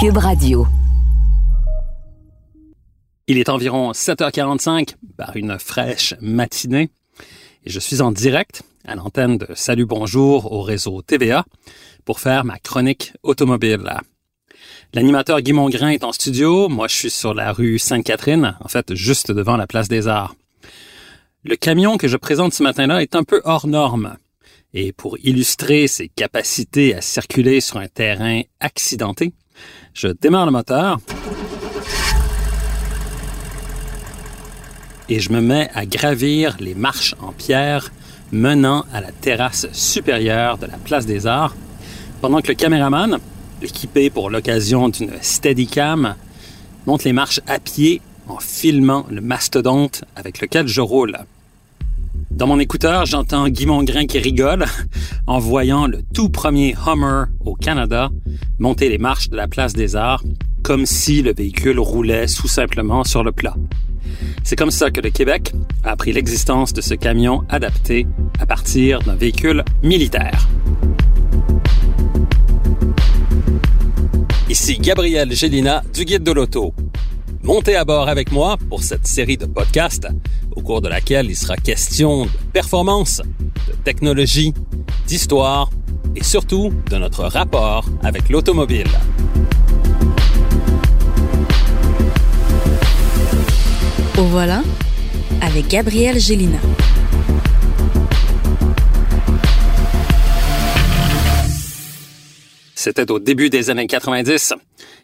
Cube Radio. Il est environ 7h45 par une fraîche matinée et je suis en direct à l'antenne de Salut Bonjour au réseau TVA pour faire ma chronique automobile. L'animateur Guy Mongrain est en studio, moi je suis sur la rue Sainte-Catherine, en fait juste devant la place des Arts. Le camion que je présente ce matin-là est un peu hors norme. Et pour illustrer ses capacités à circuler sur un terrain accidenté, je démarre le moteur. Et je me mets à gravir les marches en pierre menant à la terrasse supérieure de la place des Arts, pendant que le caméraman, équipé pour l'occasion d'une Steadicam, monte les marches à pied en filmant le mastodonte avec lequel je roule. Dans mon écouteur, j'entends Guy Mongrain qui rigole en voyant le tout premier Hummer au Canada monter les marches de la place des Arts comme si le véhicule roulait tout simplement sur le plat. C'est comme ça que le Québec a appris l'existence de ce camion adapté à partir d'un véhicule militaire. Ici Gabriel Gélina du Guide de l'Auto. Montez à bord avec moi pour cette série de podcasts au cours de laquelle il sera question de performance, de technologie, d'histoire et surtout de notre rapport avec l'automobile. Au voilà avec Gabriel Gélina. C'était au début des années 90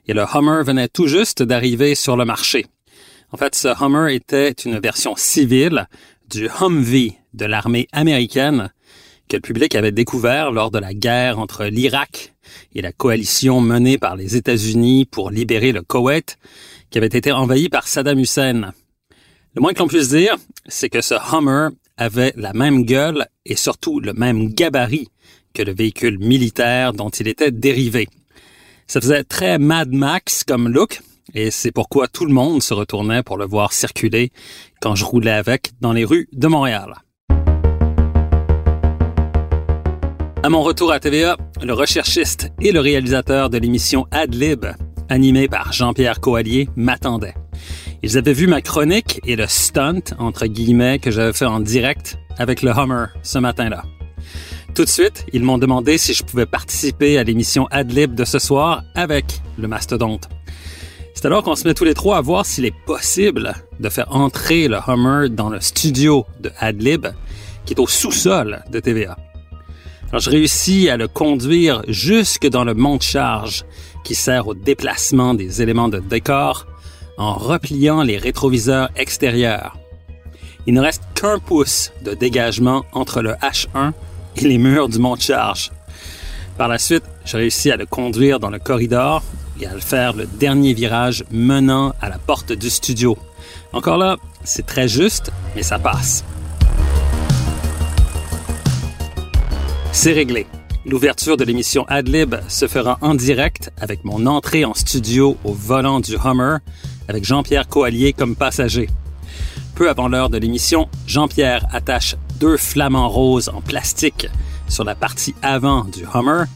et le Hummer venait tout juste d'arriver sur le marché. En fait, ce Hummer était une version civile du Humvee de l'armée américaine que le public avait découvert lors de la guerre entre l'Irak et la coalition menée par les États-Unis pour libérer le Koweït, qui avait été envahi par Saddam Hussein. Le moins que l'on puisse dire, c'est que ce Hummer avait la même gueule et surtout le même gabarit que le véhicule militaire dont il était dérivé. Ça faisait très Mad Max comme look, et c'est pourquoi tout le monde se retournait pour le voir circuler quand je roulais avec dans les rues de Montréal. À mon retour à TVA, le recherchiste et le réalisateur de l'émission Adlib, animée par Jean-Pierre Coallier, m'attendaient. Ils avaient vu ma chronique et le stunt, entre guillemets, que j'avais fait en direct avec le Hummer ce matin-là. Tout de suite, ils m'ont demandé si je pouvais participer à l'émission Adlib de ce soir avec le mastodonte. C'est alors qu'on se met tous les trois à voir s'il est possible de faire entrer le Hummer dans le studio de Adlib, qui est au sous-sol de TVA. Je réussis à le conduire jusque dans le monte-charge qui sert au déplacement des éléments de décor en repliant les rétroviseurs extérieurs. Il ne reste qu'un pouce de dégagement entre le H1 et les murs du monte-charge. Par la suite, j'ai réussi à le conduire dans le corridor et à le faire le dernier virage menant à la porte du studio. Encore là, c'est très juste, mais ça passe. C'est réglé. L'ouverture de l'émission Adlib se fera en direct avec mon entrée en studio au volant du Hummer avec Jean-Pierre Coallier comme passager. Peu avant l'heure de l'émission, Jean-Pierre attache deux flamants roses en plastique sur la partie avant du Hummer,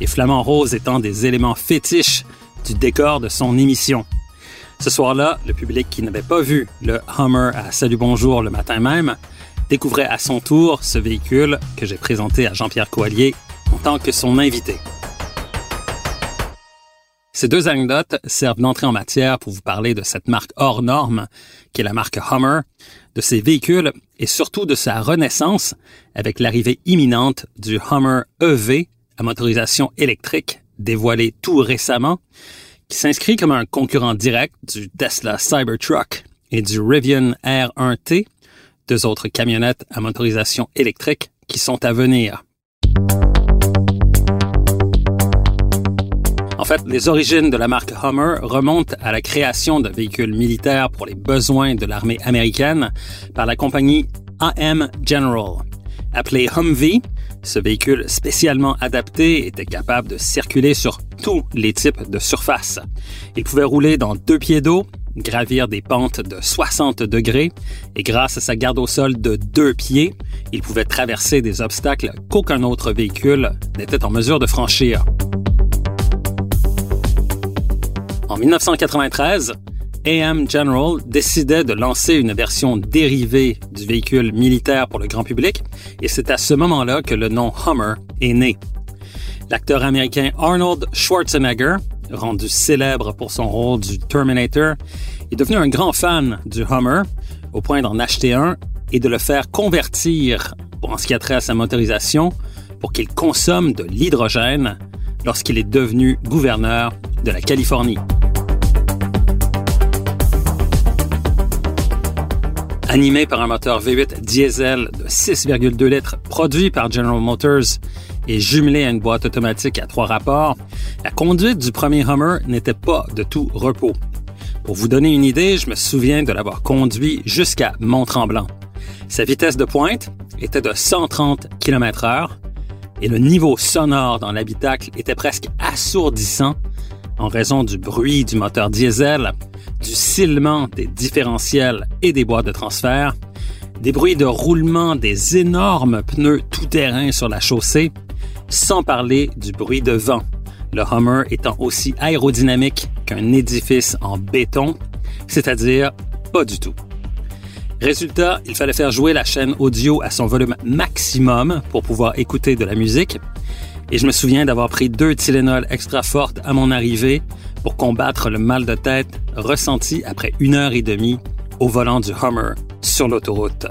les flamants roses étant des éléments fétiches du décor de son émission. Ce soir-là, le public qui n'avait pas vu le Hummer à Salut Bonjour le matin même découvrait à son tour ce véhicule que j'ai présenté à Jean-Pierre Coallier en tant que son invité. Ces deux anecdotes servent d'entrée en matière pour vous parler de cette marque hors norme, qui est la marque Hummer, de ses véhicules et surtout de sa renaissance avec l'arrivée imminente du Hummer EV à motorisation électrique dévoilé tout récemment, qui s'inscrit comme un concurrent direct du Tesla Cybertruck et du Rivian R1T, deux autres camionnettes à motorisation électrique qui sont à venir. En fait, les origines de la marque Hummer remontent à la création de véhicules militaires pour les besoins de l'armée américaine par la compagnie AM General. Appelé Humvee, ce véhicule spécialement adapté était capable de circuler sur tous les types de surfaces. Il pouvait rouler dans deux pieds d'eau, gravir des pentes de 60 degrés et grâce à sa garde au sol de deux pieds, il pouvait traverser des obstacles qu'aucun autre véhicule n'était en mesure de franchir. En 1993, AM General décidait de lancer une version dérivée du véhicule militaire pour le grand public, et c'est à ce moment-là que le nom Hummer est né. L'acteur américain Arnold Schwarzenegger, rendu célèbre pour son rôle du Terminator, est devenu un grand fan du Hummer, au point d'en acheter un et de le faire convertir, pour en ce qui a trait à sa motorisation, pour qu'il consomme de l'hydrogène lorsqu'il est devenu gouverneur de la Californie. Animé par un moteur V8 diesel de 6,2 litres produit par General Motors et jumelé à une boîte automatique à trois rapports, la conduite du premier Hummer n'était pas de tout repos. Pour vous donner une idée, je me souviens de l'avoir conduit jusqu'à Mont-Tremblant. Sa vitesse de pointe était de 130 km h et le niveau sonore dans l'habitacle était presque assourdissant en raison du bruit du moteur diesel du silement des différentiels et des boîtes de transfert, des bruits de roulement des énormes pneus tout-terrain sur la chaussée, sans parler du bruit de vent, le Hummer étant aussi aérodynamique qu'un édifice en béton, c'est-à-dire pas du tout. Résultat, il fallait faire jouer la chaîne audio à son volume maximum pour pouvoir écouter de la musique. Et je me souviens d'avoir pris deux Tylenol extra fortes à mon arrivée pour combattre le mal de tête ressenti après une heure et demie au volant du Hummer sur l'autoroute.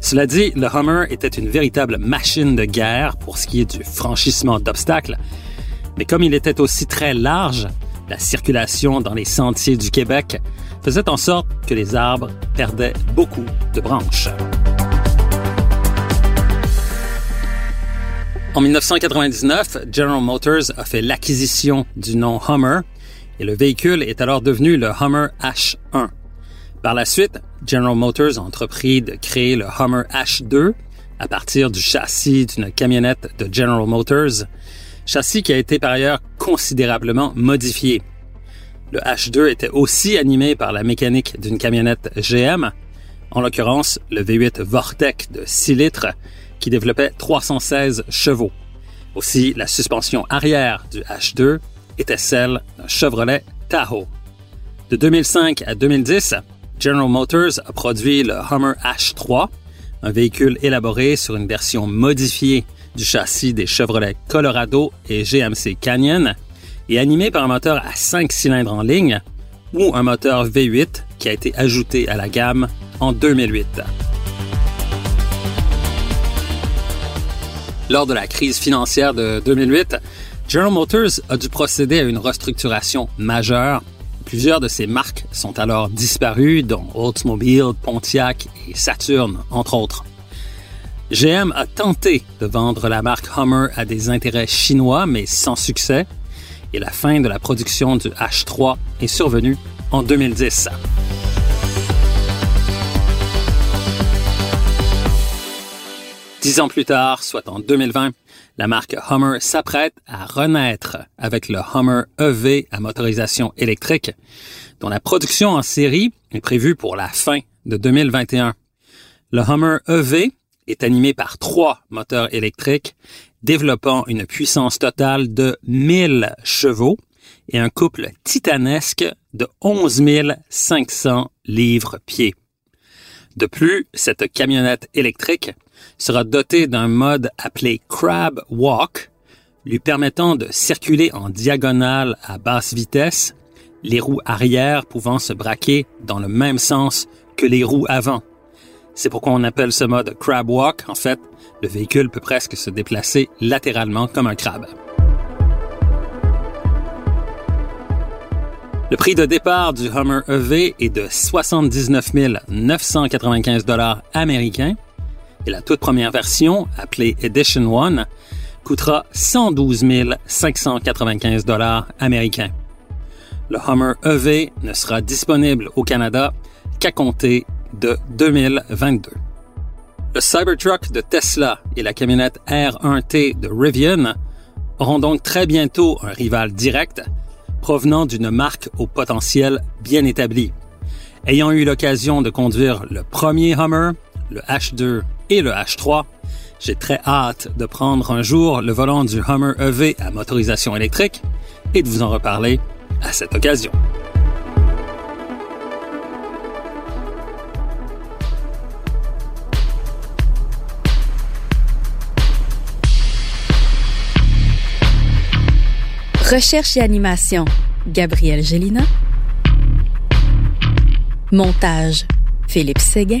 Cela dit, le Hummer était une véritable machine de guerre pour ce qui est du franchissement d'obstacles, mais comme il était aussi très large, la circulation dans les sentiers du Québec faisait en sorte que les arbres perdaient beaucoup de branches. En 1999, General Motors a fait l'acquisition du nom Hummer et le véhicule est alors devenu le Hummer H1. Par la suite, General Motors a entrepris de créer le Hummer H2 à partir du châssis d'une camionnette de General Motors, châssis qui a été par ailleurs considérablement modifié. Le H2 était aussi animé par la mécanique d'une camionnette GM, en l'occurrence le V8 Vortec de 6 litres qui développait 316 chevaux. Aussi, la suspension arrière du H2 était celle d'un Chevrolet Tahoe. De 2005 à 2010, General Motors a produit le Hummer H3, un véhicule élaboré sur une version modifiée du châssis des Chevrolet Colorado et GMC Canyon et animé par un moteur à 5 cylindres en ligne ou un moteur V8 qui a été ajouté à la gamme en 2008. Lors de la crise financière de 2008, General Motors a dû procéder à une restructuration majeure. Plusieurs de ses marques sont alors disparues, dont Oldsmobile, Pontiac et Saturn, entre autres. GM a tenté de vendre la marque Hummer à des intérêts chinois, mais sans succès, et la fin de la production du H3 est survenue en 2010. Dix ans plus tard, soit en 2020, la marque Hummer s'apprête à renaître avec le Hummer EV à motorisation électrique, dont la production en série est prévue pour la fin de 2021. Le Hummer EV est animé par trois moteurs électriques développant une puissance totale de 1000 chevaux et un couple titanesque de 11 500 livres-pieds. De plus, cette camionnette électrique sera dotée d'un mode appelé Crab Walk, lui permettant de circuler en diagonale à basse vitesse, les roues arrière pouvant se braquer dans le même sens que les roues avant. C'est pourquoi on appelle ce mode Crab Walk. En fait, le véhicule peut presque se déplacer latéralement comme un crabe. Le prix de départ du Hummer EV est de 79 995 dollars américains et la toute première version, appelée Edition 1, coûtera 112 595 dollars américains. Le Hummer EV ne sera disponible au Canada qu'à compter de 2022. Le Cybertruck de Tesla et la camionnette R1T de Rivian auront donc très bientôt un rival direct provenant d'une marque au potentiel bien établi. Ayant eu l'occasion de conduire le premier Hummer, le H2 et le H3. J'ai très hâte de prendre un jour le volant du Hummer EV à motorisation électrique et de vous en reparler à cette occasion. Recherche et animation, Gabriel Gélina. Montage, Philippe Séguin.